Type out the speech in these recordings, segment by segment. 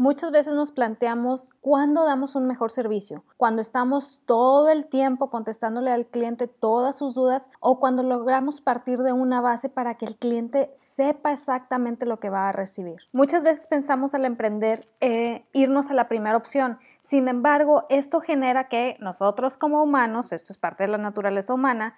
Muchas veces nos planteamos cuándo damos un mejor servicio, cuando estamos todo el tiempo contestándole al cliente todas sus dudas o cuando logramos partir de una base para que el cliente sepa exactamente lo que va a recibir. Muchas veces pensamos al emprender eh, irnos a la primera opción, sin embargo, esto genera que nosotros como humanos, esto es parte de la naturaleza humana,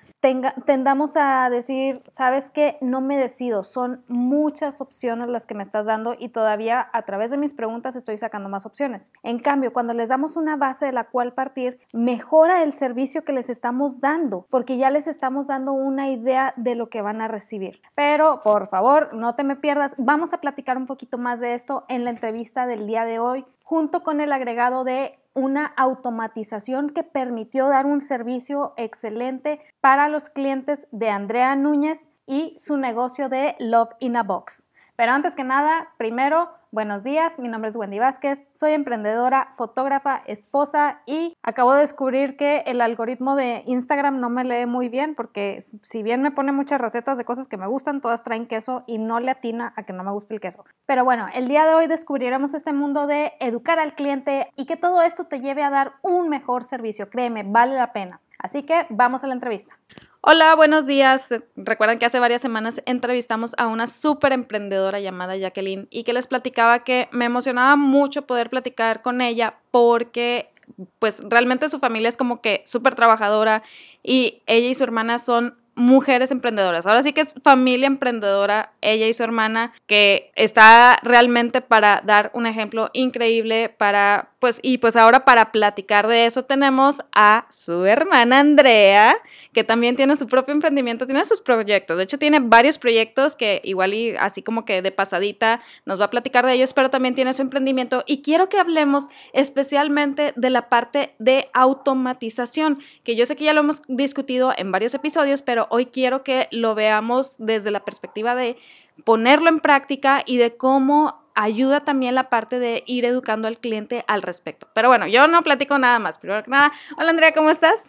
tendamos a decir, sabes que no me decido, son muchas opciones las que me estás dando y todavía a través de mis preguntas estoy sacando más opciones. En cambio, cuando les damos una base de la cual partir, mejora el servicio que les estamos dando, porque ya les estamos dando una idea de lo que van a recibir. Pero, por favor, no te me pierdas, vamos a platicar un poquito más de esto en la entrevista del día de hoy, junto con el agregado de una automatización que permitió dar un servicio excelente para los clientes de Andrea Núñez y su negocio de Love in a Box. Pero antes que nada, primero, buenos días, mi nombre es Wendy Vázquez, soy emprendedora, fotógrafa, esposa y acabo de descubrir que el algoritmo de Instagram no me lee muy bien porque si bien me pone muchas recetas de cosas que me gustan, todas traen queso y no le atina a que no me guste el queso. Pero bueno, el día de hoy descubriremos este mundo de educar al cliente y que todo esto te lleve a dar un mejor servicio, créeme, vale la pena. Así que vamos a la entrevista. Hola, buenos días. Recuerdan que hace varias semanas entrevistamos a una súper emprendedora llamada Jacqueline y que les platicaba que me emocionaba mucho poder platicar con ella porque pues realmente su familia es como que súper trabajadora y ella y su hermana son mujeres emprendedoras. Ahora sí que es familia emprendedora, ella y su hermana, que está realmente para dar un ejemplo increíble para, pues, y pues ahora para platicar de eso tenemos a su hermana Andrea, que también tiene su propio emprendimiento, tiene sus proyectos. De hecho, tiene varios proyectos que igual y así como que de pasadita nos va a platicar de ellos, pero también tiene su emprendimiento. Y quiero que hablemos especialmente de la parte de automatización, que yo sé que ya lo hemos discutido en varios episodios, pero hoy quiero que lo veamos desde la perspectiva de ponerlo en práctica y de cómo ayuda también la parte de ir educando al cliente al respecto. Pero bueno, yo no platico nada más. Primero que nada, hola Andrea, ¿cómo estás?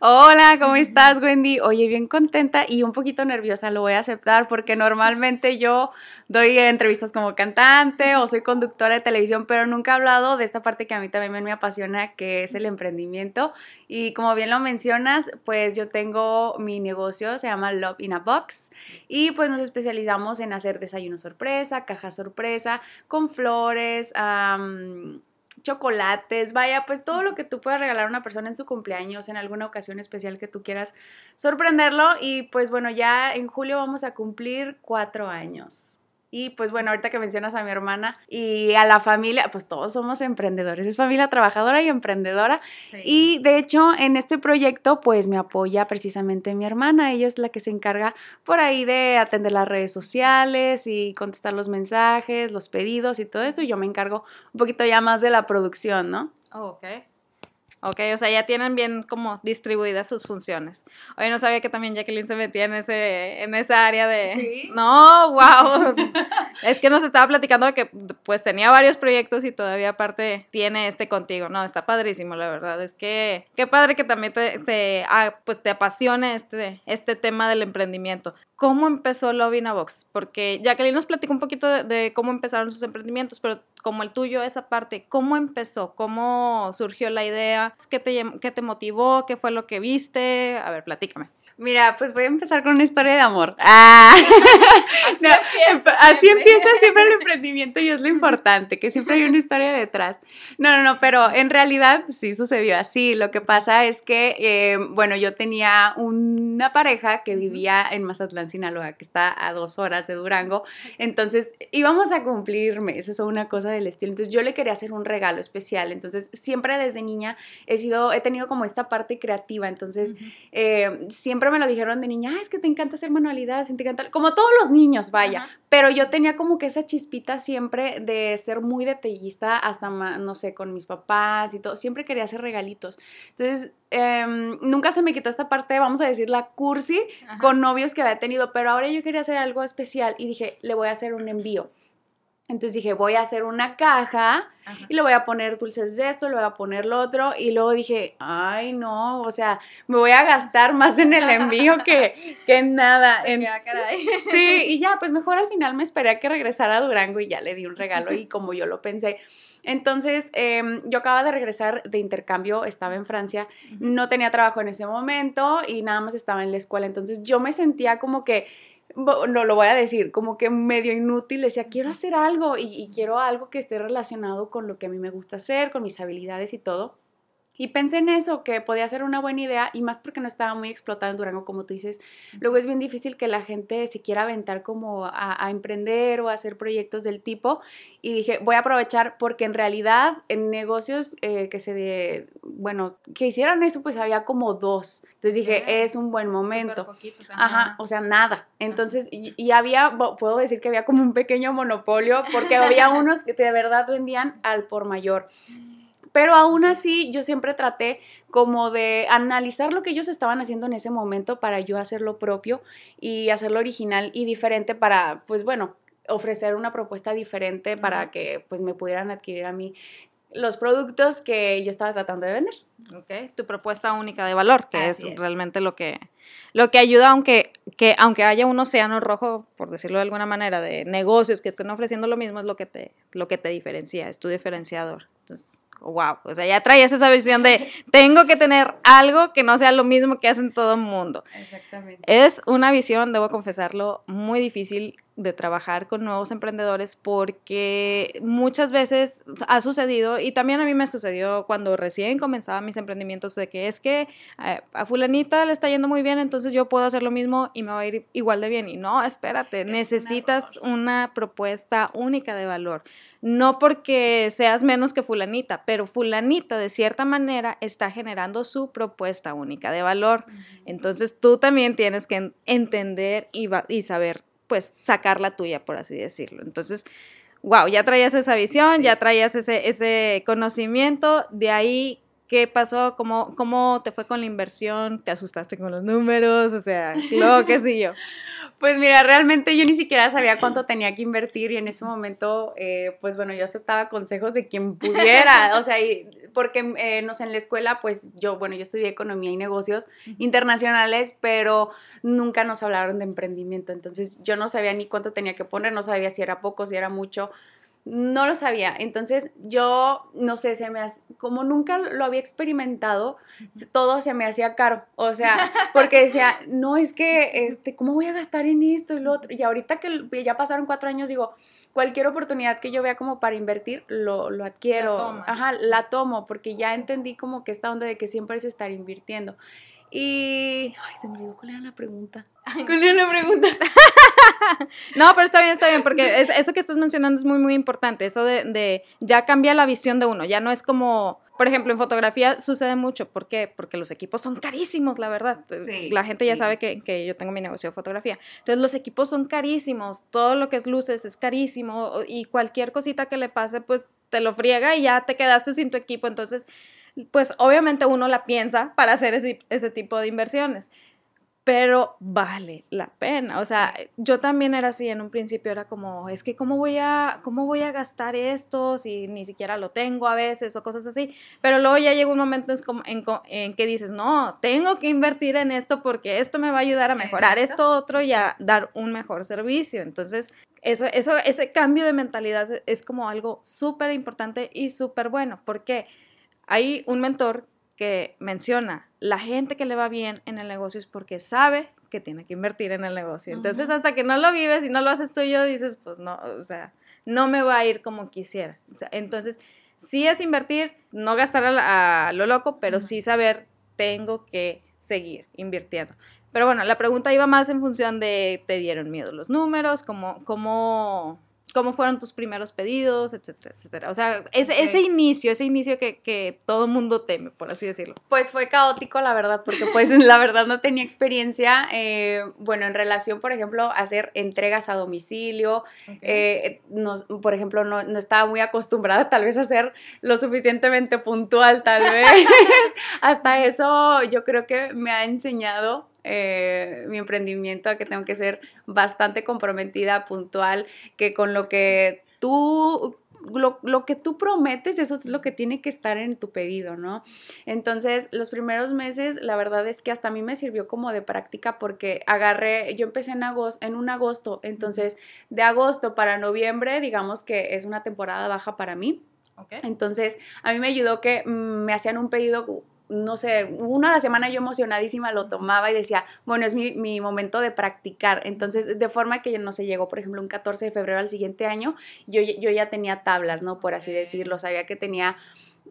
Hola, ¿cómo estás, Wendy? Oye, bien contenta y un poquito nerviosa, lo voy a aceptar porque normalmente yo doy entrevistas como cantante o soy conductora de televisión, pero nunca he hablado de esta parte que a mí también me apasiona, que es el emprendimiento. Y como bien lo mencionas, pues yo tengo mi negocio, se llama Love in a Box, y pues nos especializamos en hacer desayuno sorpresa, caja sorpresa, con flores, chocolates, vaya, pues todo lo que tú puedas regalar a una persona en su cumpleaños, en alguna ocasión especial que tú quieras sorprenderlo. Y pues bueno, ya en julio vamos a cumplir cuatro años. Y pues bueno, ahorita que mencionas a mi hermana y a la familia, pues todos somos emprendedores, es familia trabajadora y emprendedora. Y de hecho, en este proyecto, pues me apoya precisamente mi hermana, ella es la que se encarga por ahí de atender las redes sociales y contestar los mensajes, los pedidos y todo esto, y yo me encargo un poquito ya más de la producción, ¿no? Oh, ok. Ok, o sea, ya tienen bien como distribuidas sus funciones. Oye, no sabía que también Jacqueline se metía en ese, en esa área de. ¿Sí? No, wow. es que nos estaba platicando que pues tenía varios proyectos y todavía aparte tiene este contigo. No, está padrísimo, la verdad. Es que qué padre que también te, te ah, pues te apasione este, este tema del emprendimiento. ¿Cómo empezó Love Box? Porque Jacqueline nos platicó un poquito de, cómo empezaron sus emprendimientos, pero como el tuyo, esa parte, ¿cómo empezó? ¿Cómo surgió la idea? ¿Qué te, qué te motivó? ¿Qué fue lo que viste? A ver, platícame. Mira, pues voy a empezar con una historia de amor. Ah. así, empieza, siempre el emprendimiento y es lo importante, que siempre hay una historia detrás. No, no, no, pero en realidad sí sucedió así. Lo que pasa es que, eh, bueno, yo tenía una pareja que vivía en Mazatlán, Sinaloa, que está a dos horas de Durango. Entonces íbamos a cumplir meses o una cosa del estilo. Entonces yo le quería hacer un regalo especial. Entonces siempre desde niña he sido, he tenido como esta parte creativa. Entonces eh, siempre me lo dijeron de niña, es que te encanta hacer manualidades, te encanta, como todos los niños, vaya, pero yo tenía como que esa chispita siempre de ser muy detallista, hasta, no sé, con mis papás y todo, siempre quería hacer regalitos. Entonces, em, nunca se me quitó esta parte, vamos a decir, la cursi con novios que había tenido, pero ahora yo quería hacer algo especial y dije, le voy a hacer un envío. Entonces dije, voy a hacer una caja y le voy a poner dulces de esto, le voy a poner lo otro. Y luego dije, ay, no, o sea, me voy a gastar más en el envío que, que en nada. En, sí, y ya, pues mejor al final me esperé a que regresara a Durango y ya le di un regalo y como yo lo pensé. Entonces, em, yo acababa de regresar de intercambio, estaba en Francia, no tenía trabajo en ese momento y nada más estaba en la escuela. Entonces, yo me sentía como que no lo voy a decir, como que medio inútil, decía, quiero hacer algo y, y, quiero algo que esté relacionado con lo que a mí me gusta hacer, con mis habilidades y todo. Y pensé en eso, que podía ser una buena idea, y más porque no estaba muy explotado en Durango, como tú dices. Luego es bien difícil que la gente se quiera aventar como a, emprender o a hacer proyectos del tipo. Y dije, voy a aprovechar porque en realidad en negocios eh, que se de, bueno, que hicieran eso, pues había como dos. Entonces dije, es un buen momento. Ajá, o sea, nada. Entonces, y, y, había, puedo decir que había como un pequeño monopolio porque había unos que de verdad vendían al por mayor. Pero aún así, yo siempre traté como de analizar lo que ellos estaban haciendo en ese momento para yo hacerlo propio y hacerlo original y diferente para, pues bueno, ofrecer una propuesta diferente para que pues me pudieran adquirir a mí los productos que yo estaba tratando de vender. Ok, tu propuesta única de valor, que es, realmente lo que, lo que ayuda, aunque, que, aunque haya un océano rojo, por decirlo de alguna manera, de negocios que estén ofreciendo lo mismo, es lo que te, lo que te diferencia, es tu diferenciador. Entonces, wow, o sea, ya traías esa visión de tengo que tener algo que no sea lo mismo que hacen todo el mundo. Exactamente. Es una visión, debo confesarlo, muy difícil de trabajar con nuevos emprendedores porque muchas veces ha sucedido y también a mí me sucedió cuando recién comenzaba mis emprendimientos de que es que eh, a fulanita le está yendo muy bien, entonces yo puedo hacer lo mismo y me va a ir igual de bien. Y no, espérate, necesitas una propuesta única de valor. No porque seas menos que fulanita, pero fulanita de cierta manera está generando su propuesta única de valor. Entonces tú también tienes que entender y, y saber pues sacar la tuya, por así decirlo. Entonces, wow, ya traías esa visión, ya traías ese, ese conocimiento, de ahí, ¿qué pasó? ¿Cómo, ¿Cómo te fue con la inversión? ¿Te asustaste con los números? O sea, lo que sí yo. Pues mira, realmente yo ni siquiera sabía cuánto tenía que invertir y en ese momento, eh, pues bueno, yo aceptaba consejos de quien pudiera, o sea, porque eh, no sé, en la escuela, pues yo, bueno, yo estudié economía y negocios internacionales, pero nunca nos hablaron de emprendimiento, entonces yo no sabía ni cuánto tenía que poner, no sabía si era poco, si era mucho, no lo sabía. Entonces yo, no sé, se me como nunca lo había experimentado, todo se me hacía caro. O sea, porque decía, no, es que, este, ¿cómo voy a gastar en esto y lo otro? Y ahorita que ya pasaron cuatro años, digo, cualquier oportunidad que yo vea como para invertir, lo, lo adquiero. Ajá, la tomo, porque ya entendí como que esta onda de que siempre es estar invirtiendo. Y, ay, se me olvidó cuál era la pregunta. ¿Cuál era la pregunta? no, pero está bien, está bien, porque eso que estás mencionando es muy, muy importante. Eso de, ya cambia la visión de uno. Ya no es como, por ejemplo, en fotografía sucede mucho. ¿Por qué? Porque los equipos son carísimos, la verdad. la gente ya sabe que, que, yo tengo mi negocio de fotografía. Entonces, los equipos son carísimos. Todo lo que es luces es carísimo. Y cualquier cosita que le pase, pues te lo friega y ya te quedaste sin tu equipo. Entonces, pues obviamente uno la piensa para hacer ese, ese tipo de inversiones pero vale la pena. O sea, yo también era así en un principio, era como, es que ¿cómo voy a, cómo voy a gastar esto si ni siquiera lo tengo a veces o cosas así? Pero luego ya llega un momento en, en, que dices, no, tengo que invertir en esto porque esto me va a ayudar a mejorar esto otro y a dar un mejor servicio. Entonces, eso, eso, ese cambio de mentalidad es como algo súper importante y súper bueno. porque Hay un mentor que menciona, la gente que le va bien en el negocio es porque sabe que tiene que invertir en el negocio. Entonces, hasta que no lo vives y no lo haces tú yo, dices, pues no, o sea, no me va a ir como quisiera. entonces, sí es invertir, no gastar a, lo loco, pero sí saber, tengo que seguir invirtiendo. Pero bueno, la pregunta iba más en función de, ¿te dieron miedo los números? ¿Cómo, cómo cómo fueron tus primeros pedidos, etcétera, etcétera. O sea, ese, ese inicio, ese inicio que, que todo mundo teme, por así decirlo. Pues fue caótico, la verdad, porque pues la verdad no tenía experiencia, eh, bueno, en relación, por ejemplo, a hacer entregas a domicilio, eh, no, por ejemplo, no, no, estaba muy acostumbrada tal vez a ser lo suficientemente puntual, tal vez. Hasta eso yo creo que me ha enseñado eh, mi emprendimiento, a que tengo que ser bastante comprometida, puntual, que con lo que tú lo, que tú prometes, eso es lo que tiene que estar en tu pedido, ¿no? Entonces, los primeros meses, la verdad es que hasta a mí me sirvió como de práctica porque agarré, yo empecé en agosto, en un agosto, entonces, de agosto para noviembre, digamos que es una temporada baja para mí. Entonces, a mí me ayudó que mm, me hacían un pedido no sé, una a la semana yo emocionadísima lo tomaba y decía, bueno, es mi, momento de practicar. Entonces, de forma que no se llegó, por ejemplo, un 14 de febrero al siguiente año, yo, yo ya tenía tablas, ¿no? Por así decirlo, sabía que tenía...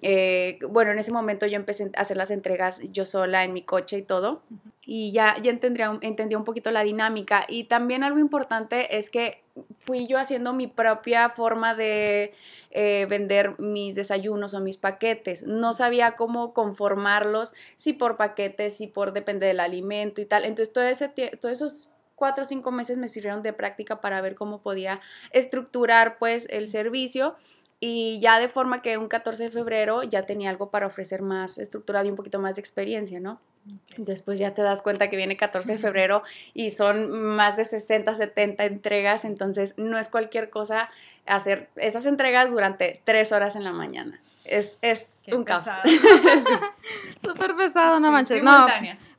Eh, bueno, en ese momento yo empecé a hacer las entregas yo sola en mi coche y todo, y ya, ya entendía, entendía un poquito la dinámica. Y también algo importante es que fui yo haciendo mi propia forma de eh, vender mis desayunos o mis paquetes. No sabía cómo conformarlos, si por paquetes, si por depende del alimento y tal. Entonces, todo ese, todos esos cuatro o cinco meses me sirvieron de práctica para ver cómo podía estructurar pues el servicio y ya de forma que un 14 de febrero ya tenía algo para ofrecer más estructurado y un poquito más de experiencia, ¿no? Después ya te das cuenta que viene 14 de febrero y son más de 60, 70 entregas, entonces no es cualquier cosa hacer esas entregas durante tres horas en la mañana. Es, es un caos. Súper pesado, no manches. No,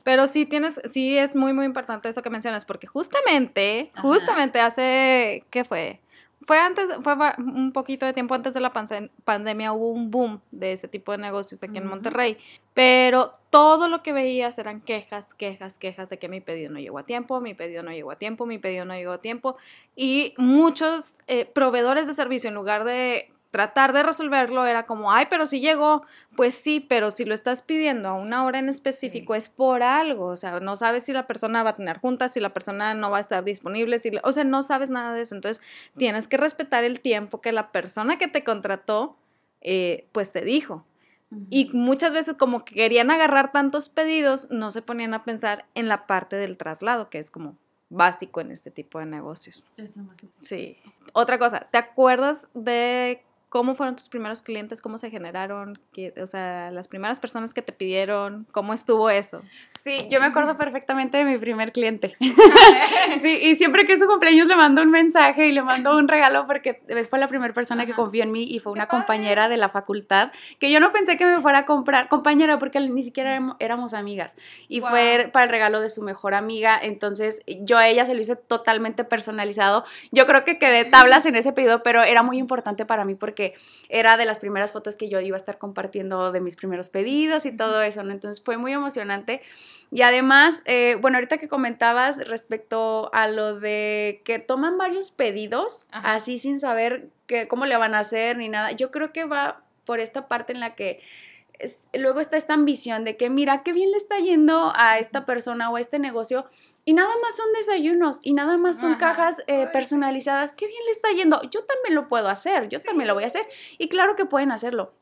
pero sí tienes, sí es muy, muy importante eso que mencionas, porque justamente, justamente hace, ¿qué fue? Fue antes, fue un poquito de tiempo antes de la pandemia, hubo un boom de ese tipo de negocios aquí en Monterrey, pero todo lo que veías eran quejas, quejas, quejas de que mi pedido no llegó a tiempo, mi pedido no llegó a tiempo, mi pedido no llegó a tiempo, y muchos eh, proveedores de servicio, en lugar de tratar de resolverlo era como, ay, pero si llegó, pues sí, pero si lo estás pidiendo a una hora en específico es por algo, o sea, no sabes si la persona va a tener juntas, si la persona no va a estar disponible, si, o sea, no sabes nada de eso, entonces tienes que respetar el tiempo que la persona que te contrató, eh, pues te dijo. Y muchas veces como que querían agarrar tantos pedidos, no se ponían a pensar en la parte del traslado, que es como básico en este tipo de negocios. Es lo más importante. Sí. Otra cosa, ¿te acuerdas de ¿Cómo fueron tus primeros clientes? ¿Cómo se generaron? o sea, las primeras personas que te pidieron, ¿cómo estuvo eso? Sí, yo me acuerdo perfectamente de mi primer cliente. sí, y siempre que es su cumpleaños le mando un mensaje y le mando un regalo porque fue la primera persona que confió en mí y fue una compañera de la facultad que yo no pensé que me fuera a comprar, compañera, porque ni siquiera éramos amigas. Y fue para el regalo de su mejor amiga. Entonces, yo a ella se lo hice totalmente personalizado. Yo creo que quedé tablas en ese pedido, pero era muy importante para mí porque que era de las primeras fotos que yo iba a estar compartiendo de mis primeros pedidos y todo eso, ¿no? Entonces fue muy emocionante. Y además, eh, bueno, ahorita que comentabas respecto a lo de que toman varios pedidos, así sin saber que, cómo le van a hacer ni nada, yo creo que va por esta parte en la que luego está esta ambición de que, mira, qué bien le está yendo a esta persona o a este negocio y nada más son desayunos y nada más son cajas eh, personalizadas. Qué bien le está yendo. Yo también lo puedo hacer, yo también lo voy a hacer. Y claro que pueden hacerlo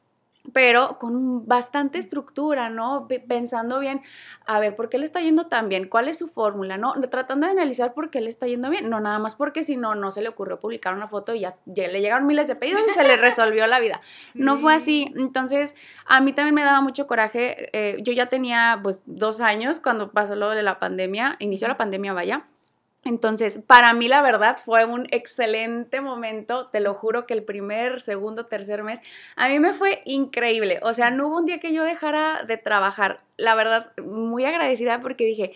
pero con bastante estructura, ¿no? Pensando bien, a ver, ¿por qué le está yendo tan bien? ¿Cuál es su fórmula? ¿No? Tratando de analizar por qué le está yendo bien, no nada más porque si no, no se le ocurrió publicar una foto y ya, le llegaron miles de pedidos y se le resolvió la vida. No fue así. Entonces, a mí también me daba mucho coraje. Eh, yo ya tenía, pues, dos años cuando pasó lo de la pandemia, inició la pandemia, vaya entonces, para mí la verdad fue un excelente momento, te lo juro que el primer, segundo, tercer mes, a mí me fue increíble, o sea, no hubo un día que yo dejara de trabajar, la verdad, muy agradecida porque dije,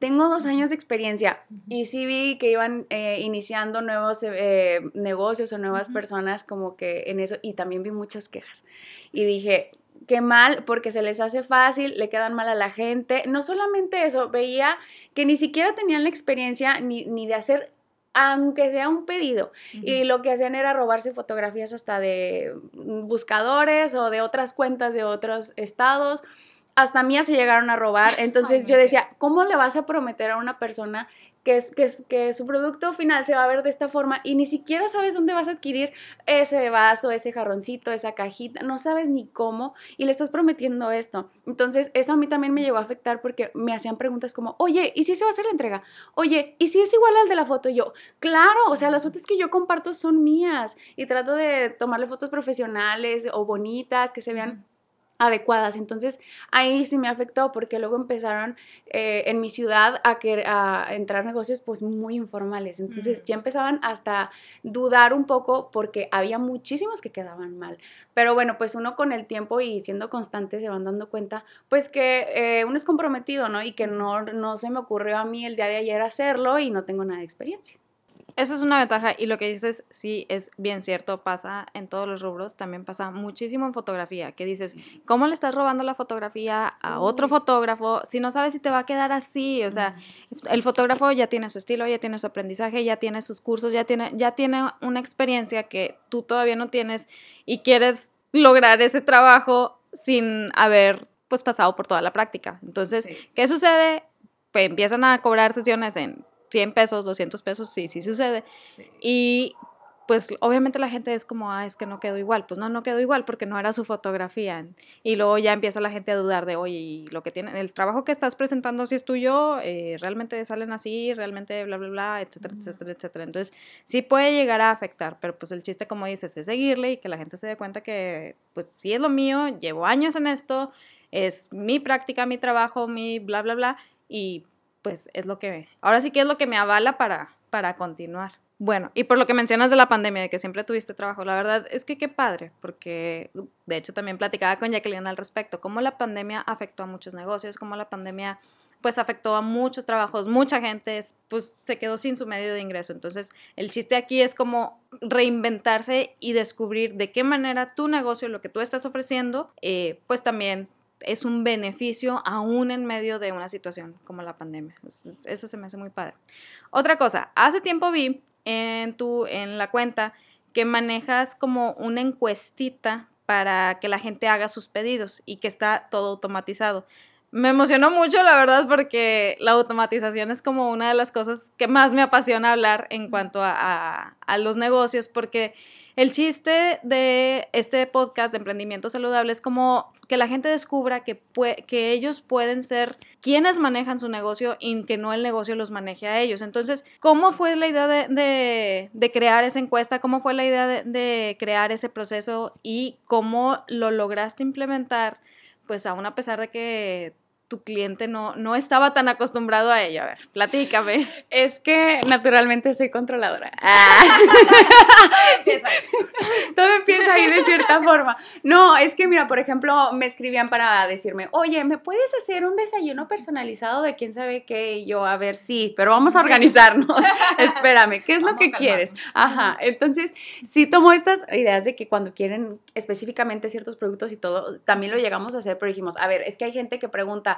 tengo dos años de experiencia y sí vi que iban eh, iniciando nuevos eh, negocios o nuevas personas como que en eso y también vi muchas quejas. Y dije, qué mal, porque se les hace fácil, le quedan mal a la gente. No solamente eso, veía que ni siquiera tenían la experiencia ni, de hacer aunque sea un pedido. Y lo que hacían era robarse fotografías hasta de buscadores o de otras cuentas de otros estados. Hasta mías se llegaron a robar. Entonces yo decía, ¿cómo le vas a prometer a una persona que, es, que, es, que su producto final se va a ver de esta forma y ni siquiera sabes dónde vas a adquirir ese vaso, ese jarroncito, esa cajita, no sabes ni cómo y le estás prometiendo esto. Entonces, eso a mí también me llegó a afectar porque me hacían preguntas como, oye, ¿y si se va a hacer la entrega? Oye, ¿y si es igual al de la foto? Yo, claro, o sea, las fotos que yo comparto son mías y trato de tomarle fotos profesionales o bonitas, que se vean adecuadas. Entonces ahí sí me afectó porque luego empezaron eh, en mi ciudad a, que, a entrar negocios pues muy informales. Entonces ya empezaban hasta dudar un poco porque había muchísimos que quedaban mal. Pero bueno, pues uno con el tiempo y siendo constante se van dando cuenta pues que eh, uno es comprometido, ¿no? Y que no, no se me ocurrió a mí el día de ayer hacerlo y no tengo nada de experiencia. Eso es una ventaja y lo que dices sí es bien cierto, pasa en todos los rubros, también pasa muchísimo en fotografía, que dices, ¿cómo le estás robando la fotografía a otro fotógrafo si no sabes si te va a quedar así? O sea, el fotógrafo ya tiene su estilo, ya tiene su aprendizaje, ya tiene sus cursos, ya tiene, ya tiene una experiencia que tú todavía no tienes y quieres lograr ese trabajo sin haber pues pasado por toda la práctica. Entonces, ¿qué sucede? Pues empiezan a cobrar sesiones en 100 pesos, 200 pesos, sí, sí sucede. Y pues obviamente la gente es como, ah, es que no quedó igual. Pues no, no quedó igual porque no era su fotografía. Y luego ya empieza la gente a dudar de, oye, lo que tiene, el trabajo que estás presentando si es tuyo, eh, realmente salen así, realmente bla, bla, bla, etcétera, etcétera, etcétera. Entonces sí puede llegar a afectar, pero pues el chiste, como dices, es seguirle y que la gente se dé cuenta que pues sí es lo mío, llevo años en esto, es mi práctica, mi trabajo, mi bla, bla, bla. Y pues es lo que, ahora sí que es lo que me avala para, para continuar. Bueno, y por lo que mencionas de la pandemia, de que siempre tuviste trabajo, la verdad es que qué padre, porque de hecho también platicaba con Jacqueline al respecto, cómo la pandemia afectó a muchos negocios, cómo la pandemia pues afectó a muchos trabajos, mucha gente pues se quedó sin su medio de ingreso. Entonces, el chiste aquí es como reinventarse y descubrir de qué manera tu negocio, lo que tú estás ofreciendo, eh, pues también es un beneficio aún en medio de una situación como la pandemia. Eso se me hace muy padre. Otra cosa, hace tiempo vi en, tu, en la cuenta que manejas como una encuestita para que la gente haga sus pedidos y que está todo automatizado. Me emocionó mucho, la verdad, porque la automatización es como una de las cosas que más me apasiona hablar en cuanto a, a los negocios, porque el chiste de este podcast de emprendimiento saludable es como que la gente descubra que, que ellos pueden ser quienes manejan su negocio y que no el negocio los maneje a ellos. Entonces, ¿cómo fue la idea de, de, crear esa encuesta? ¿Cómo fue la idea de, de crear ese proceso? ¿Y cómo lo lograste implementar? Pues aún a pesar de que tu cliente no, no estaba tan acostumbrado a ello. A ver, platícame. Es que naturalmente soy controladora. Ah. Todo empieza ahí de cierta forma. No, es que mira, por ejemplo, me escribían para decirme, oye, ¿me puedes hacer un desayuno personalizado de quién sabe qué? Y yo, a ver, sí, pero vamos a organizarnos. Espérame, ¿qué es lo que quieres? Ajá, entonces sí tomo estas ideas de que cuando quieren específicamente ciertos productos y todo, también lo llegamos a hacer, pero dijimos, a ver, es que hay gente que pregunta,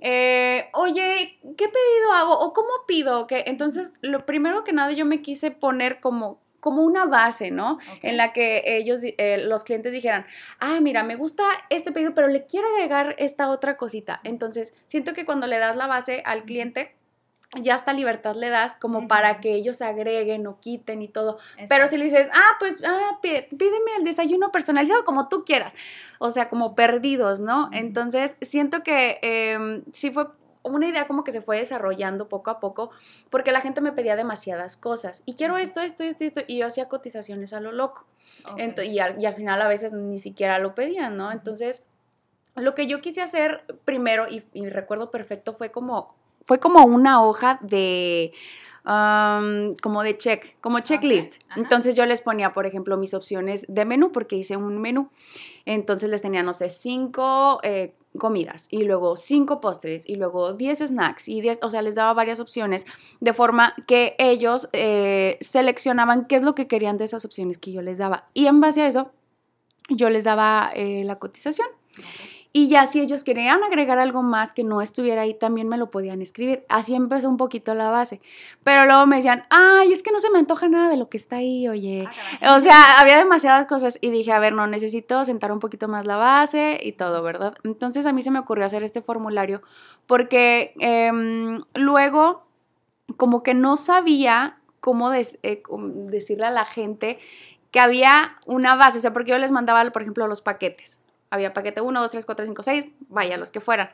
eh, oye, ¿qué pedido hago? ¿O cómo pido? que Entonces, lo primero que nada yo me quise poner como como una base, ¿no? En la que ellos, eh, los clientes dijeran, ah, mira, me gusta este pedido, pero le quiero agregar esta otra cosita. Entonces, siento que cuando le das la base al cliente, ya hasta libertad le das como para que ellos agreguen o quiten y todo. Pero si le dices, ah, pues ah, pídeme el desayuno personalizado como tú quieras, o sea, como perdidos, ¿no? Entonces, siento que eh, sí fue una idea como que se fue desarrollando poco a poco, porque la gente me pedía demasiadas cosas. Y quiero esto, esto, esto, esto. Y yo hacía cotizaciones a lo loco. y, al, y, al, final a veces ni siquiera lo pedían, ¿no? Entonces, lo que yo quise hacer primero, y, y recuerdo perfecto, fue como fue como una hoja de, como de check, como checklist. Entonces yo les ponía, por ejemplo, mis opciones de menú, porque hice un menú. Entonces les tenía, no sé, cinco eh, comidas y luego cinco postres y luego diez snacks y diez, o sea, les daba varias opciones de forma que ellos eh, seleccionaban qué es lo que querían de esas opciones que yo les daba. Y en base a eso, yo les daba eh, la cotización. Y ya si ellos querían agregar algo más que no estuviera ahí, también me lo podían escribir. Así empezó un poquito la base. Pero luego me decían, ay, es que no se me antoja nada de lo que está ahí, oye. Ah, o sea, había demasiadas cosas y dije, a ver, no, necesito sentar un poquito más la base y todo, ¿verdad? Entonces a mí se me ocurrió hacer este formulario porque em, luego como que no sabía cómo, eh, cómo decirle a la gente que había una base, o sea, porque yo les mandaba, por ejemplo, los paquetes había paquete 1, 2, 3, 4, 5, 6, vaya, los que fueran.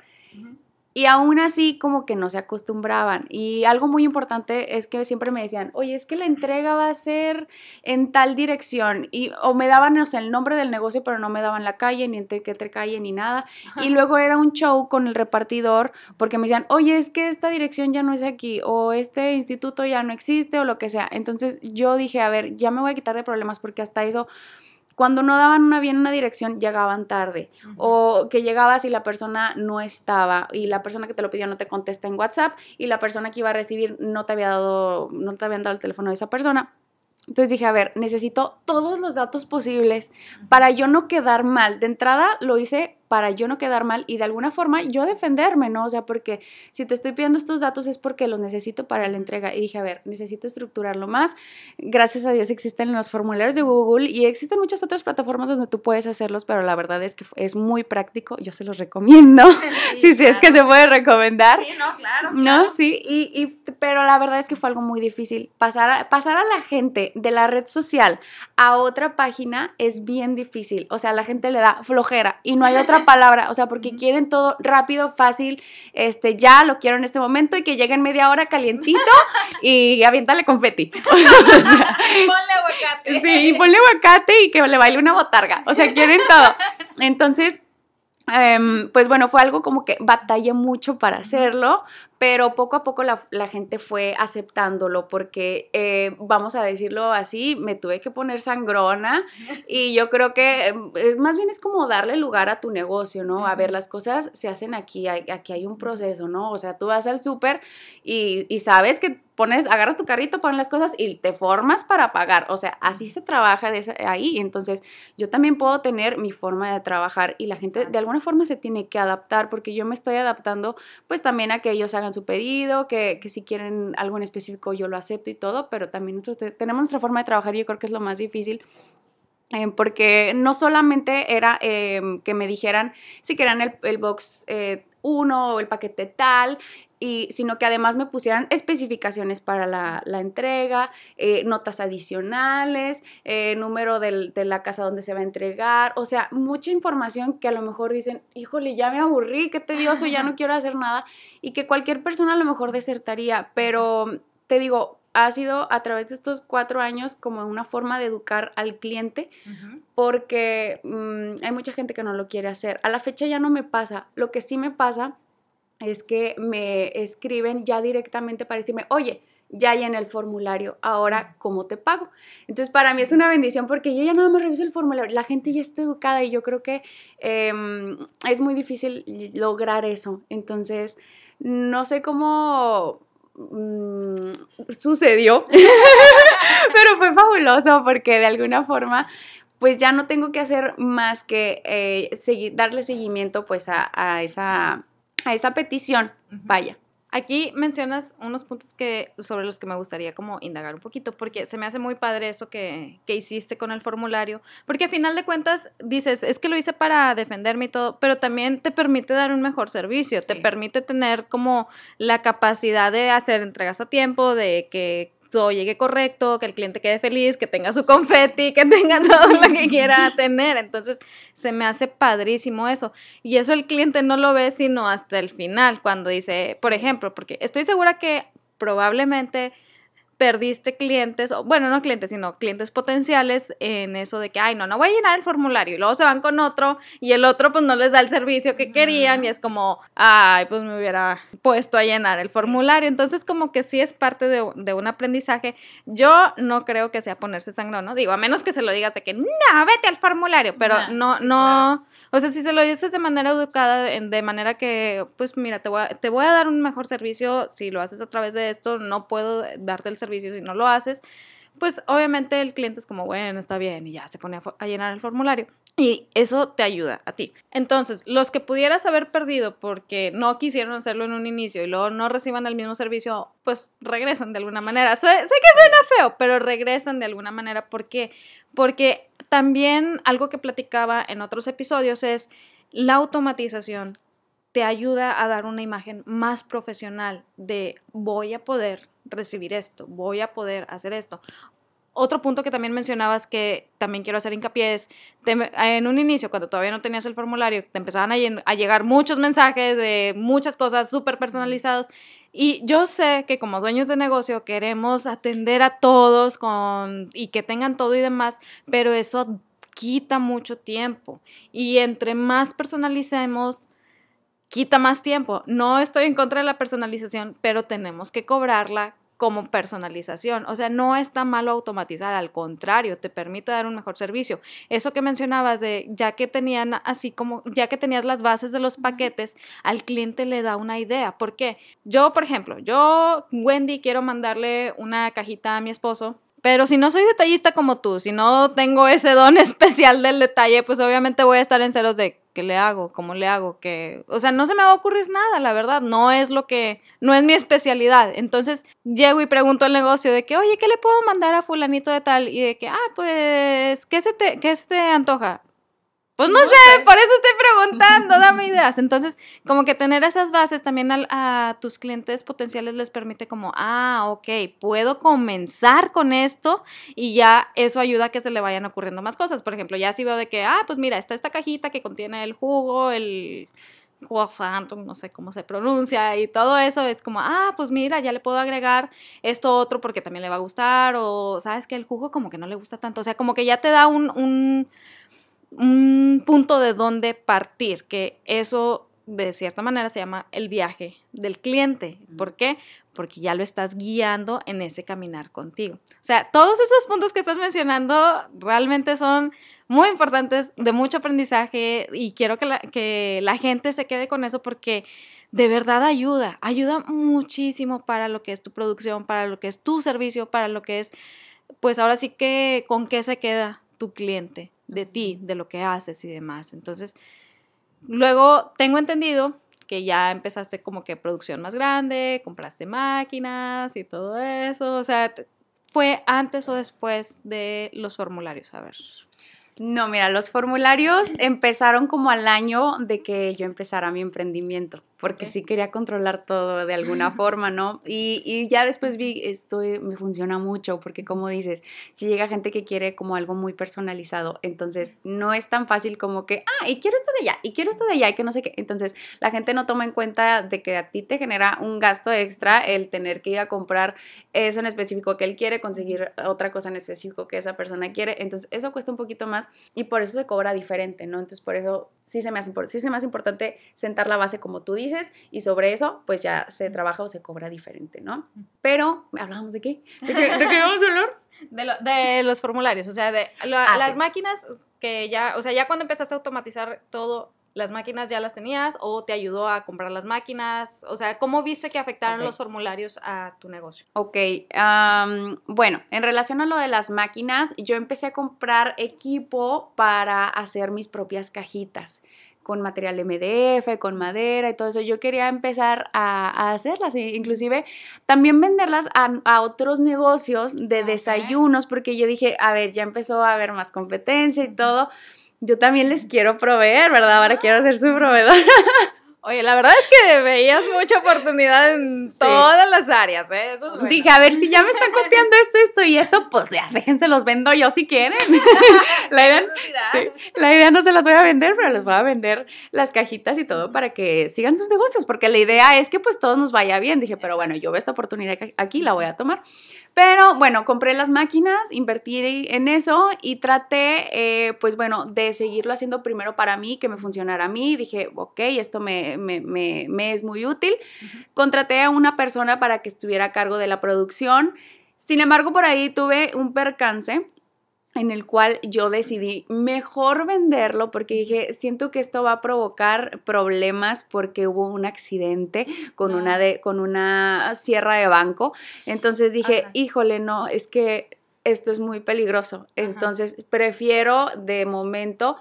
Y aún así como que no se acostumbraban. Y algo muy importante es que siempre me decían, oye, es que la entrega va a ser en tal dirección. Y, o me daban el nombre del negocio, pero no me daban la calle, ni entre qué calle, ni nada. Y luego era un show con el repartidor porque me decían, oye, es que esta dirección ya no es aquí, o este instituto ya no existe, o lo que sea. Entonces yo dije, a ver, ya me voy a quitar de problemas porque hasta eso cuando no daban una bien una dirección, llegaban tarde. O que llegabas y la persona no estaba. Y la persona que te lo pidió no te contesta en WhatsApp. Y la persona que iba a recibir no te había dado, no te habían dado el teléfono de esa persona. Entonces dije, a ver, necesito todos los datos posibles para yo no quedar mal. De entrada lo hice para yo no quedar mal y de alguna forma yo defenderme, ¿no? O sea, porque si te estoy pidiendo estos datos es porque los necesito para la entrega. Y dije, a ver, necesito estructurarlo más. Gracias a Dios existen los formularios de Google y existen muchas otras plataformas donde tú puedes hacerlos, pero la verdad es que es muy práctico. Yo se los recomiendo. Sí, sí, es que se puede recomendar. Sí, no, claro. No, sí, y, y, pero la verdad es que fue algo muy difícil. Pasar a, pasar a la gente de la red social a otra página es bien difícil. O sea, a la gente le da flojera y no hay otra palabra, o sea, porque quieren todo rápido, fácil, este, ya lo quiero en este momento y que llegue en media hora calientito y aviéntale confeti. o sea, ponle aguacate. Sí, y ponle aguacate y que le baile una botarga, o sea, quieren todo. Entonces, em, pues bueno, fue algo como que batallé mucho para hacerlo, pero poco a poco la, gente fue aceptándolo porque, eh, vamos a decirlo así, me tuve que poner sangrona y yo creo que eh, más bien es como darle lugar a tu negocio, ¿no? A ver, las cosas se hacen aquí, aquí hay un proceso, ¿no? O sea, tú vas al súper y, y sabes que pones, agarras tu carrito, pones las cosas y te formas para pagar. O sea, así se trabaja de ahí. Entonces, yo también puedo tener mi forma de trabajar y la gente de alguna forma se tiene que adaptar porque yo me estoy adaptando pues también a que ellos hagan su pedido, que, si quieren algo en específico yo lo acepto y todo, pero también nosotros tenemos nuestra forma de trabajar y yo creo que es lo más difícil. Eh, porque no solamente era eh, que me dijeran si querían el, el box eh, 1 o el paquete tal, y, sino que además me pusieran especificaciones para la, entrega, eh, notas adicionales, eh, número de la casa donde se va a entregar, o sea, mucha información que a lo mejor dicen, híjole, ya me aburrí, qué tedioso, ya no quiero hacer nada, y que cualquier persona a lo mejor desertaría, pero te digo, ha sido a través de estos cuatro años como una forma de educar al cliente, porque mm, hay mucha gente que no lo quiere hacer. A la fecha ya no me pasa, lo que sí me pasa es que me escriben ya directamente para decirme, oye, ya hay en el formulario, ahora cómo te pago. Entonces para mí es una bendición porque yo ya nada más reviso el formulario, la gente ya está educada y yo creo que em, es muy difícil lograr eso. Entonces no sé cómo mm, sucedió, pero fue fabuloso porque de alguna forma pues ya no tengo que hacer más que eh, darle seguimiento pues a esa a esa petición. Vaya. Aquí mencionas unos puntos que, sobre los que me gustaría como indagar un poquito, porque se me hace muy padre eso que, que hiciste con el formulario, porque a final de cuentas dices, es que lo hice para defenderme y todo, pero también te permite dar un mejor servicio, te permite tener como la capacidad de hacer entregas a tiempo, de que todo llegue correcto, que el cliente quede feliz, que tenga su confeti, que tenga todo lo que quiera tener. Entonces, se me hace padrísimo eso. Y eso el cliente no lo ve sino hasta el final, cuando dice, por ejemplo, porque estoy segura que probablemente perdiste clientes, o bueno, no clientes, sino clientes potenciales en eso de que, ay, no, no voy a llenar el formulario y luego se van con otro y el otro pues no les da el servicio que querían y es como, ay, pues me hubiera puesto a llenar el formulario. Entonces como que sí es parte de, un aprendizaje. Yo no creo que sea ponerse sangrón, ¿no? Digo, a menos que se lo digas de que, no, vete al formulario, pero no, no, o sea, si se lo dices de manera educada, de manera que, pues mira, te voy, a, te voy a dar un mejor servicio si lo haces a través de esto, no puedo darte el servicio si no lo haces, pues obviamente el cliente es como, bueno, está bien, y ya se pone a, llenar el formulario. Y eso te ayuda a ti. Entonces, los que pudieras haber perdido porque no quisieron hacerlo en un inicio y luego no reciban el mismo servicio, pues regresan de alguna manera. Sé, que suena feo, pero regresan de alguna manera. ¿Por qué? Porque también algo que platicaba en otros episodios es la automatización te ayuda a dar una imagen más profesional de voy a poder recibir esto, voy a poder hacer esto. Otro punto que también mencionabas que también quiero hacer hincapié es, en un inicio, cuando todavía no tenías el formulario, te empezaban a, llegar muchos mensajes de muchas cosas súper personalizados. Y yo sé que como dueños de negocio queremos atender a todos con, y que tengan todo y demás, pero eso quita mucho tiempo. Y entre más personalicemos, quita más tiempo. No estoy en contra de la personalización, pero tenemos que cobrarla como personalización. O sea, no está malo automatizar, al contrario, te permite dar un mejor servicio. Eso que mencionabas de ya que tenían así como, ya que tenías las bases de los paquetes, al cliente le da una idea. ¿Por qué? Yo, por ejemplo, yo, Wendy, quiero mandarle una cajita a mi esposo pero si no soy detallista como tú, si no tengo ese don especial del detalle, pues obviamente voy a estar en celos de qué le hago, cómo le hago, que, o sea, no se me va a ocurrir nada, la verdad, no es lo que, no es mi especialidad. Entonces llego y pregunto al negocio de que, oye, ¿qué le puedo mandar a fulanito de tal? Y de que, ah, pues, ¿qué se te, qué se te antoja? Pues no, sé, por eso estoy preguntando, dame ideas. Entonces, como que tener esas bases también a, tus clientes potenciales les permite como, ah, ok, puedo comenzar con esto y ya eso ayuda a que se le vayan ocurriendo más cosas. Por ejemplo, ya si veo de que, ah, pues mira, está esta cajita que contiene el jugo, el croissant, no sé cómo se pronuncia y todo eso, es como, ah, pues mira, ya le puedo agregar esto otro porque también le va a gustar o, sabes que el jugo como que no le gusta tanto, o sea, como que ya te da un un punto de dónde partir, que eso de cierta manera se llama el viaje del cliente. ¿Por qué? Porque ya lo estás guiando en ese caminar contigo. O sea, todos esos puntos que estás mencionando realmente son muy importantes, de mucho aprendizaje y quiero que la, que la gente se quede con eso porque de verdad ayuda, ayuda muchísimo para lo que es tu producción, para lo que es tu servicio, para lo que es, pues ahora sí que con qué se queda tu cliente de ti, de lo que haces y demás. Entonces, luego tengo entendido que ya empezaste como que producción más grande, compraste máquinas y todo eso. O sea, ¿fue antes o después de los formularios? A ver. No, mira, los formularios empezaron como al año de que yo empezara mi emprendimiento porque sí quería controlar todo de alguna forma, ¿no? Y, y, ya después vi, esto me funciona mucho, porque como dices, si llega gente que quiere como algo muy personalizado, entonces no es tan fácil como que, ah, y quiero esto de allá, y quiero esto de allá, y que no sé qué. Entonces la gente no toma en cuenta de que a ti te genera un gasto extra el tener que ir a comprar eso en específico que él quiere, conseguir otra cosa en específico que esa persona quiere. Entonces eso cuesta un poquito más y por eso se cobra diferente, ¿no? Entonces por eso sí se me hace, sí se me hace importante sentar la base como tú dices y sobre eso pues ya se trabaja o se cobra diferente, ¿no? Pero, ¿hablábamos de qué? ¿De qué, de vamos a hablar? De, los formularios, o sea, de ah, las máquinas que ya, o sea, ya cuando empezaste a automatizar todo, las máquinas ya las tenías o te ayudó a comprar las máquinas? O sea, ¿cómo viste que afectaron los formularios a tu negocio? Ok, bueno, en relación a lo de las máquinas, yo empecé a comprar equipo para hacer mis propias cajitas con material MDF, con madera y todo eso. Yo quería empezar a, hacerlas, e inclusive también venderlas a, otros negocios de desayunos, porque yo dije, a ver, ya empezó a haber más competencia y todo. Yo también les quiero proveer, ¿verdad? Ahora quiero ser su proveedor. Oye, la verdad es que veías mucha oportunidad en todas las áreas, ¿eh? Dije, a ver, si ya me están copiando esto, esto y esto, pues ya, déjense los vendo yo si quieren. la, idea, la idea no se las voy a vender, pero les voy a vender las cajitas y todo para que sigan sus negocios, porque la idea es que pues todos nos vaya bien. Dije, pero bueno, yo veo esta oportunidad aquí, la voy a tomar. Pero bueno, compré las máquinas, invertí en eso y traté, eh, pues bueno, de seguirlo haciendo primero para mí, que me funcionara a mí. Dije, ok, esto me, me, es muy útil. Contraté a una persona para que estuviera a cargo de la producción. Sin embargo, por ahí tuve un percance en el cual yo decidí mejor venderlo porque dije, siento que esto va a provocar problemas porque hubo un accidente con, una, de, con una sierra de banco. Entonces dije, híjole, no, es que esto es muy peligroso. Entonces prefiero de momento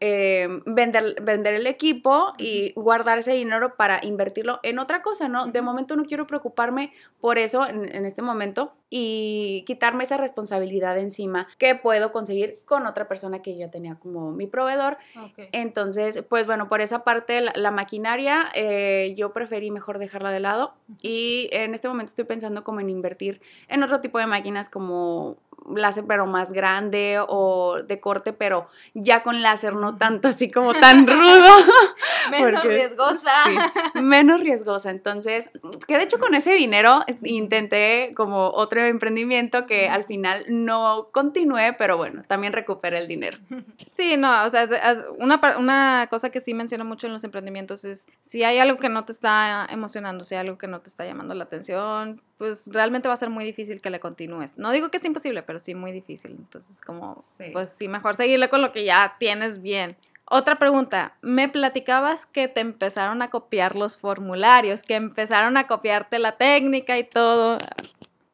Em, vender, vender el equipo y guardar ese dinero para invertirlo en otra cosa, ¿no? De momento no quiero preocuparme por eso en, este momento. Y quitarme esa responsabilidad encima que puedo conseguir con otra persona que yo tenía como mi proveedor. Entonces, pues bueno, por esa parte, la, maquinaria, eh, yo preferí mejor dejarla de lado y en este momento estoy pensando como en invertir en otro tipo de máquinas como láser pero más grande o de corte pero ya con láser no tanto así como tan rudo menos riesgosa. menos riesgosa. Entonces que de hecho con ese dinero intenté como otro emprendimiento que al final no continué pero bueno también recuperé el dinero sí no o sea una, una cosa que sí menciono mucho en los emprendimientos es si hay algo que no te está emocionando si hay algo que no te está llamando la atención pues realmente va a ser muy difícil que le continúes. No digo que es imposible, pero sí muy difícil. Entonces, como, pues sí, mejor seguirle con lo que ya tienes bien. Otra pregunta, me platicabas que te empezaron a copiar los formularios, que empezaron a copiarte la técnica y todo.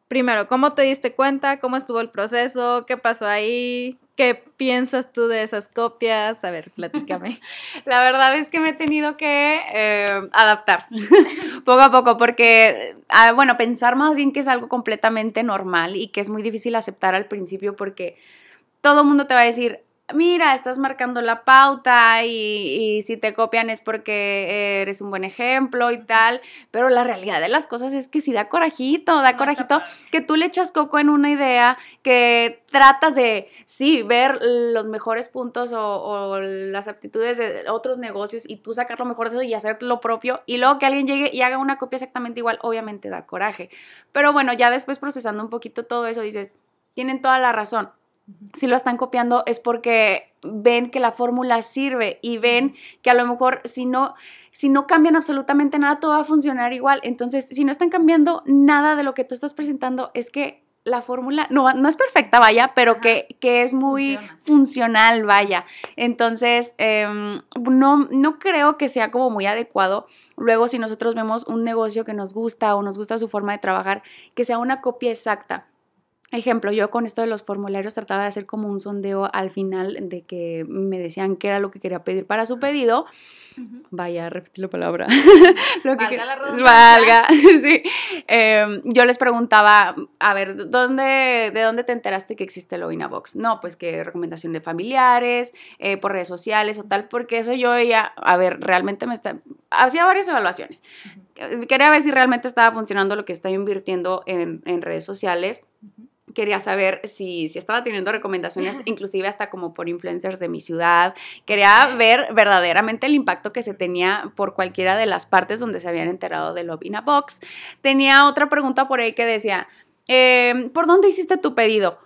Primero, ¿cómo te diste cuenta? ¿Cómo estuvo el proceso? ¿Qué pasó ahí? ¿Qué piensas tú de esas copias? A ver, platícame. La verdad es que me he tenido que eh, adaptar poco a poco porque, ah, bueno, pensar más bien que es algo completamente normal y que es muy difícil aceptar al principio porque todo el mundo te va a decir, mira, estás marcando la pauta y, si te copian es porque eres un buen ejemplo y tal, pero la realidad de las cosas es que si da corajito, da corajito que tú le echas coco en una idea, que tratas de, sí, ver los mejores puntos o, las aptitudes de otros negocios y tú sacar lo mejor de eso y hacer lo propio y luego que alguien llegue y haga una copia exactamente igual, obviamente da coraje. Pero bueno, ya después procesando un poquito todo eso dices, tienen toda la razón si lo están copiando es porque ven que la fórmula sirve y ven que a lo mejor si no, si no cambian absolutamente nada, todo va a funcionar igual. Entonces, si no están cambiando nada de lo que tú estás presentando, es que la fórmula no, no es perfecta, vaya, pero que, es muy funcional, vaya. Entonces, em, no, no creo que sea como muy adecuado. Luego, si nosotros vemos un negocio que nos gusta o nos gusta su forma de trabajar, que sea una copia exacta Ejemplo, yo con esto de los formularios trataba de hacer como un sondeo al final de que me decían qué era lo que quería pedir para su pedido. Vaya, repite la palabra. lo que valga la Valga, sí. Em, yo les preguntaba, a ver, ¿dónde, ¿de dónde te enteraste que existe el Box? No, pues que recomendación de familiares, eh, por redes sociales o tal, porque eso yo ya, a ver, realmente me está... Hacía varias evaluaciones. Quería ver si realmente estaba funcionando lo que estoy invirtiendo en, en redes sociales quería saber si, si estaba teniendo recomendaciones, inclusive hasta como por influencers de mi ciudad. Quería ver verdaderamente el impacto que se tenía por cualquiera de las partes donde se habían enterado de Love in a Box. Tenía otra pregunta por ahí que decía, em, ¿por dónde hiciste tu pedido?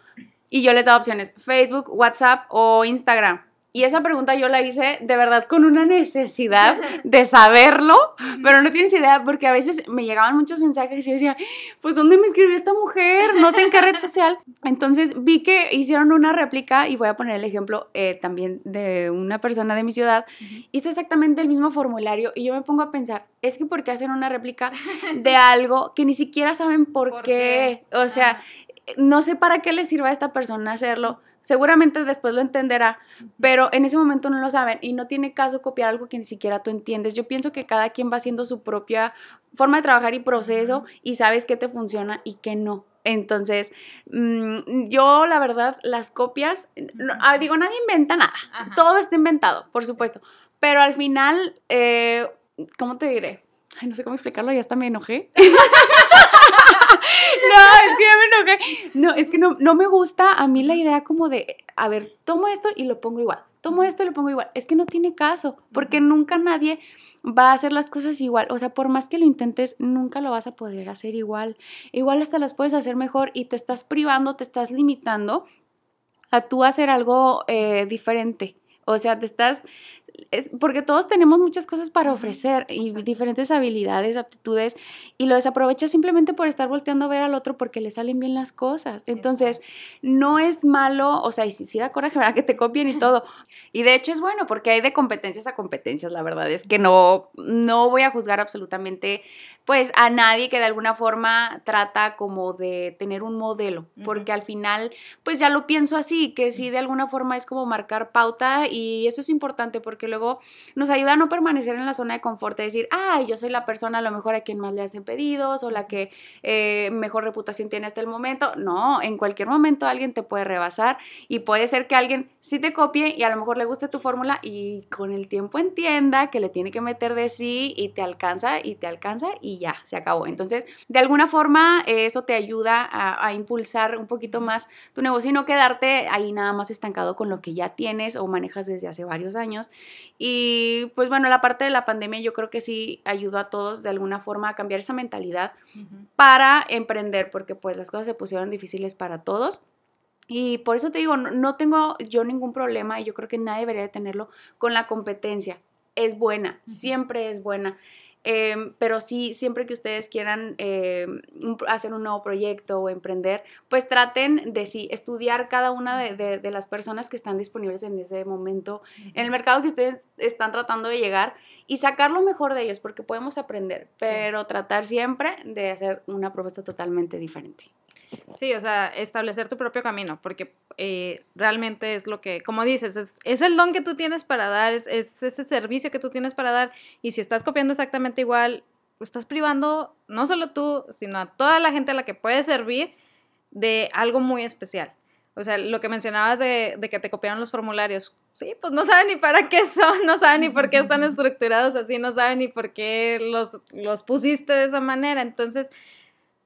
Y yo les daba opciones, Facebook, WhatsApp o Instagram. Y esa pregunta yo la hice de verdad con una necesidad de saberlo, pero no tienes idea porque a veces me llegaban muchos mensajes y yo decía, pues ¿dónde me escribió esta mujer? No sé en qué red social. Entonces vi que hicieron una réplica y voy a poner el ejemplo eh, también de una persona de mi ciudad. Hizo exactamente el mismo formulario y yo me pongo a pensar, es que ¿por qué hacen una réplica de algo que ni siquiera saben por, qué? O sea, no sé para qué le sirva a esta persona hacerlo Seguramente después lo entenderá, pero en ese momento no lo saben y no tiene caso copiar algo que ni siquiera tú entiendes. Yo pienso que cada quien va haciendo su propia forma de trabajar y proceso y sabes qué te funciona y qué no. Entonces, mm, yo la verdad, las copias, ah, digo, nadie inventa nada, todo está inventado, por supuesto, pero al final, eh, ¿cómo te diré? Ay, no sé cómo explicarlo, ya hasta me enojé. no, es que ya me enojé. No, es que no, no me gusta a mí la idea como de, a ver, tomo esto y lo pongo igual. Tomo esto y lo pongo igual. Es que no tiene caso, porque nunca nadie va a hacer las cosas igual. O sea, por más que lo intentes, nunca lo vas a poder hacer igual. Igual hasta las puedes hacer mejor y te estás privando, te estás limitando a tú hacer algo eh, diferente. O sea, te estás, es porque todos tenemos muchas cosas para ofrecer y diferentes habilidades, aptitudes, y lo desaprovechas simplemente por estar volteando a ver al otro porque le salen bien las cosas. Entonces, no es malo, o sea, y si, si da coraje, ¿verdad? Que te copien y todo. Y de hecho es bueno porque hay de competencias a competencias, la verdad es que no, no voy a juzgar absolutamente pues a nadie que de alguna forma trata como de tener un modelo, porque al final pues ya lo pienso así, que sí de alguna forma es como marcar pauta y esto es importante porque porque luego nos ayuda a no permanecer en la zona de confort, de decir, ay, yo soy la persona a lo mejor a quien más le hacen pedidos o la que eh, mejor reputación tiene hasta el momento. No, en cualquier momento alguien te puede rebasar y puede ser que alguien sí te copie y a lo mejor le guste tu fórmula y con el tiempo entienda que le tiene que meter de sí y te alcanza y te alcanza y ya, se acabó. Entonces, de alguna forma, eso te ayuda a, a impulsar un poquito más tu negocio y no quedarte ahí nada más estancado con lo que ya tienes o manejas desde hace varios años. Y pues bueno, la parte de la pandemia yo creo que sí ayudó a todos de alguna forma a cambiar esa mentalidad para emprender, porque pues las cosas se pusieron difíciles para todos. Y por eso te digo, no, tengo yo ningún problema y yo creo que nadie debería tenerlo con la competencia. Es buena, siempre es buena. Em, pero sí, siempre que ustedes quieran em, hacer un nuevo proyecto o emprender, pues traten de sí, estudiar cada una de, de, las personas que están disponibles en ese momento, en el mercado que ustedes están tratando de llegar y sacar lo mejor de ellos, porque podemos aprender, pero tratar siempre de hacer una propuesta totalmente diferente. Sí, o sea, establecer tu propio camino, porque eh, realmente es lo que, como dices, es, el don que tú tienes para dar, es, ese servicio que tú tienes para dar, y si estás copiando exactamente igual, estás privando no solo tú, sino a toda la gente a la que puede servir de algo muy especial. O sea, lo que mencionabas de, de que te copiaron los formularios, sí, pues no saben ni para qué son, no saben ni por qué están estructurados así, no saben ni por qué los, los pusiste de esa manera. Entonces,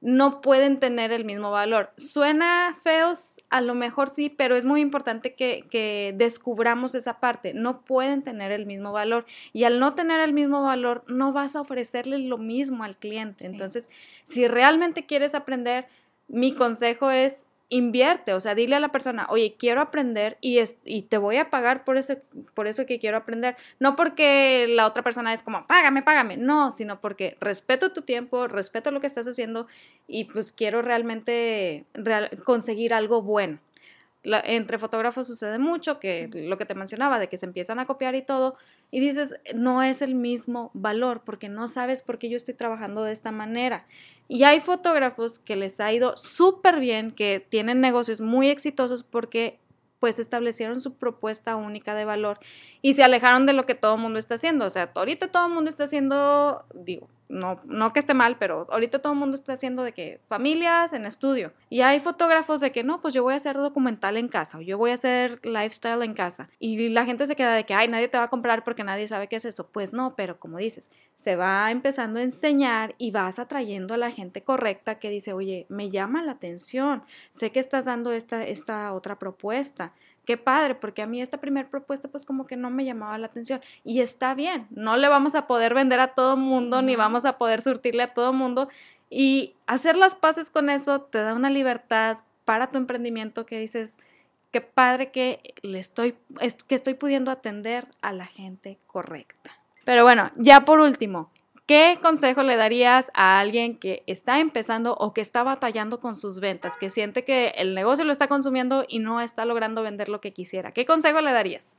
no pueden tener el mismo valor. Suena feos, a lo mejor sí, pero es muy importante que, descubramos esa parte. No pueden tener el mismo valor y al no tener el mismo valor no vas a ofrecerle lo mismo al cliente. Entonces, si realmente quieres aprender, mi consejo es invierte, o sea, dile a la persona, oye, quiero aprender y, y te voy a pagar por eso, por eso que quiero aprender. No porque la otra persona es como, págame, págame, no, sino porque respeto tu tiempo, respeto lo que estás haciendo y pues quiero realmente conseguir algo bueno entre fotógrafos sucede mucho, que lo que te mencionaba, de que se empiezan a copiar y todo, y dices, no es el mismo valor, porque no sabes por qué yo estoy trabajando de esta manera. Y hay fotógrafos que les ha ido súper bien, que tienen negocios muy exitosos porque pues establecieron su propuesta única de valor y se alejaron de lo que todo el mundo está haciendo. O sea, ahorita todo el mundo está haciendo, digo, no, no que esté mal, pero ahorita todo el mundo está haciendo de que familias en estudio. Y hay fotógrafos de que no, pues yo voy a hacer documental en casa o yo voy a hacer lifestyle en casa. Y la gente se queda de que, ay, nadie te va a comprar porque nadie sabe qué es eso. Pues no, pero como dices, se va empezando a enseñar y vas atrayendo a la gente correcta que dice, oye, me llama la atención, sé que estás dando esta, esta otra propuesta qué padre, porque a mí esta primera propuesta pues como que no me llamaba la atención. Y está bien, no le vamos a poder vender a todo mundo, ni vamos a poder surtirle a todo mundo. Y hacer las paces con eso te da una libertad para tu emprendimiento que dices, qué padre que le estoy, que estoy pudiendo atender a la gente correcta. Pero bueno, ya por último, ¿Qué consejo le darías a alguien que está empezando o que está batallando con sus ventas, que siente que el negocio lo está consumiendo y no está logrando vender lo que quisiera? ¿Qué consejo le darías?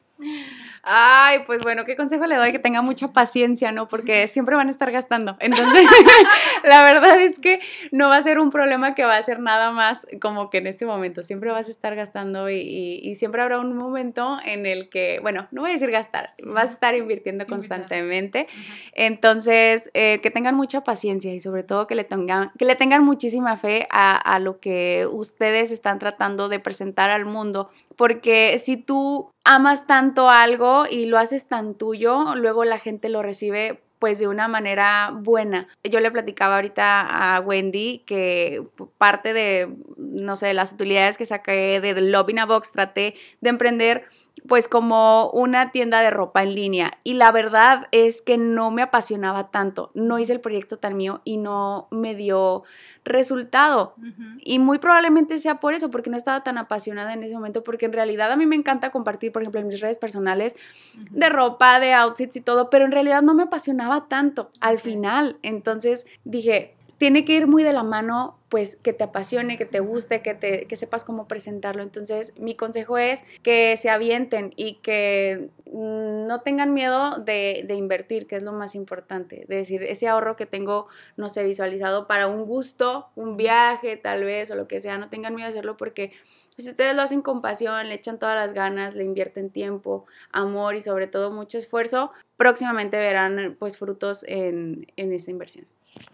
Ay, pues bueno, ¿qué consejo le doy? Que tenga mucha paciencia, ¿no? Porque siempre van a estar gastando. Entonces, la verdad es que no va a ser un problema que va a ser nada más como que en este momento. Siempre vas a estar gastando y, siempre habrá un momento en el que, bueno, no voy a decir gastar, vas a estar invirtiendo constantemente. Entonces, eh, que tengan mucha paciencia y sobre todo que le tengan, que le tengan muchísima fe a, a lo que ustedes están tratando de presentar al mundo. Porque si tú amas tanto algo y lo haces tan tuyo, luego la gente lo recibe pues de una manera buena. Yo le platicaba ahorita a Wendy que parte de, no sé, las utilidades que saqué de Love in a Box, traté de emprender pues como una tienda de ropa en línea y la verdad es que no me apasionaba tanto, no hice el proyecto tan mío y no me dio resultado. Y muy probablemente sea por eso, porque no estaba tan apasionada en ese momento, porque en realidad a mí me encanta compartir, por ejemplo, en mis redes personales de ropa, de outfits y todo, pero en realidad no me apasionaba tanto al final, entonces dije, tiene que ir muy de la mano, pues que te apasione, que te guste, que, te, que sepas cómo presentarlo. Entonces, mi consejo es que se avienten y que no tengan miedo de, de, invertir, que es lo más importante. De decir, ese ahorro que tengo, no sé, visualizado para un gusto, un viaje tal vez o lo que sea, no tengan miedo de hacerlo porque pues, si ustedes lo hacen con pasión, le echan todas las ganas, le invierten tiempo, amor y sobre todo mucho esfuerzo, próximamente verán pues frutos en, en esa inversión.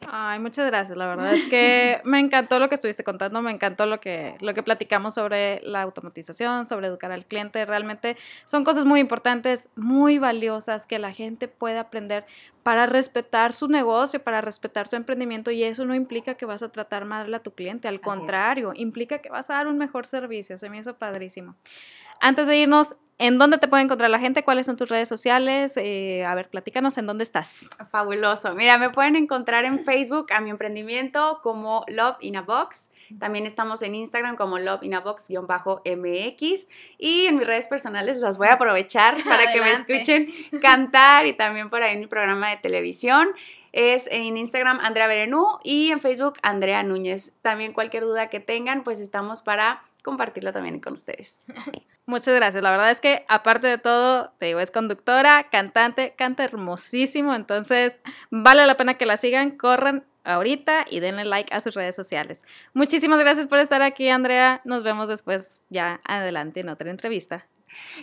Ay, muchas gracias. La verdad es que me encantó lo que estuviste contando, me encantó lo que, lo que platicamos sobre la automatización, sobre educar al cliente. Realmente son cosas muy importantes, muy valiosas que la gente puede aprender para respetar su negocio, para respetar su emprendimiento y eso no implica que vas a tratar mal a tu cliente, al contrario, implica que vas a dar un mejor servicio. Se me hizo padrísimo. Antes de irnos, ¿En dónde te puede encontrar la gente? ¿Cuáles son tus redes sociales? Eh, a ver, platícanos en dónde estás. Fabuloso. Mira, me pueden encontrar en Facebook a mi emprendimiento como Love in a Box. También estamos en Instagram como Love in a Box-MX. Y en mis redes personales las voy a aprovechar para que me escuchen cantar y también por ahí en mi programa de televisión. Es en Instagram Andrea Berenú y en Facebook Andrea Núñez. También cualquier duda que tengan, pues estamos para compartirla también con ustedes. Muchas gracias. La verdad es que, aparte de todo, te digo, es conductora, cantante, canta hermosísimo. Entonces, vale la pena que la sigan, corran ahorita y denle like a sus redes sociales. Muchísimas gracias por estar aquí, Andrea. Nos vemos después, ya adelante, en otra entrevista.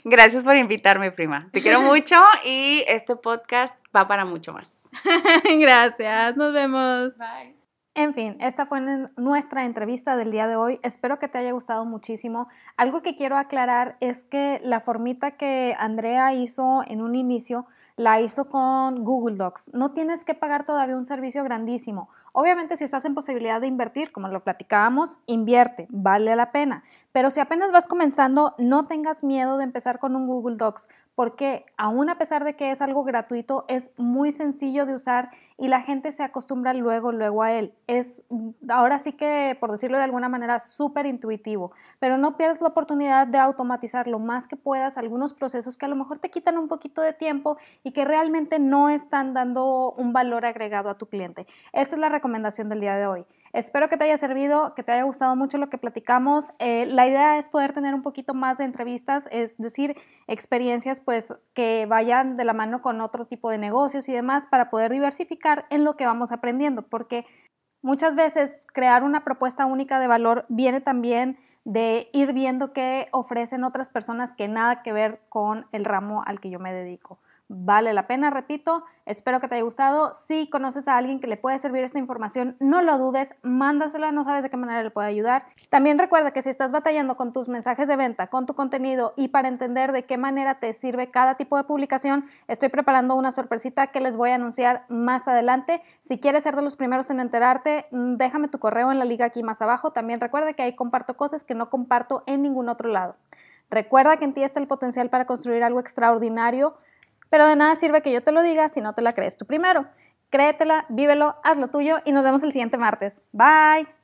Gracias por invitarme, prima. Te quiero mucho y este podcast va para mucho más. gracias. Nos vemos. Bye. En fin, esta fue nuestra entrevista del día de hoy. Espero que te haya gustado muchísimo. Algo que quiero aclarar es que la formita que Andrea hizo en un inicio la hizo con Google Docs. No tienes que pagar todavía un servicio grandísimo. Obviamente si estás en posibilidad de invertir, como lo platicábamos, invierte, vale la pena. Pero si apenas vas comenzando, no tengas miedo de empezar con un Google Docs, porque aún a pesar de que es algo gratuito, es muy sencillo de usar y la gente se acostumbra luego, luego a él. Es ahora sí que, por decirlo de alguna manera, súper intuitivo, pero no pierdas la oportunidad de automatizar lo más que puedas algunos procesos que a lo mejor te quitan un poquito de tiempo y que realmente no están dando un valor agregado a tu cliente. Esta es la recomendación del día de hoy. Espero que te haya servido, que te haya gustado mucho lo que platicamos. Eh, la idea es poder tener un poquito más de entrevistas, es decir, experiencias pues que vayan de la mano con otro tipo de negocios y demás para poder diversificar en lo que vamos aprendiendo, porque muchas veces crear una propuesta única de valor viene también de ir viendo qué ofrecen otras personas que nada que ver con el ramo al que yo me dedico. Vale la pena, repito, espero que te haya gustado. Si conoces a alguien que le puede servir esta información, no lo dudes, mándasela, no sabes de qué manera le puede ayudar. También recuerda que si estás batallando con tus mensajes de venta, con tu contenido y para entender de qué manera te sirve cada tipo de publicación, estoy preparando una sorpresita que les voy a anunciar más adelante. Si quieres ser de los primeros en enterarte, mm, déjame tu correo en la liga aquí más abajo. También recuerda que ahí comparto cosas que no comparto en ningún otro lado. Recuerda que en ti está el potencial para construir algo extraordinario pero de nada sirve que yo te lo diga si no te la crees tú primero. Créetela, vívelo, haz lo tuyo y nos vemos el siguiente martes. Bye.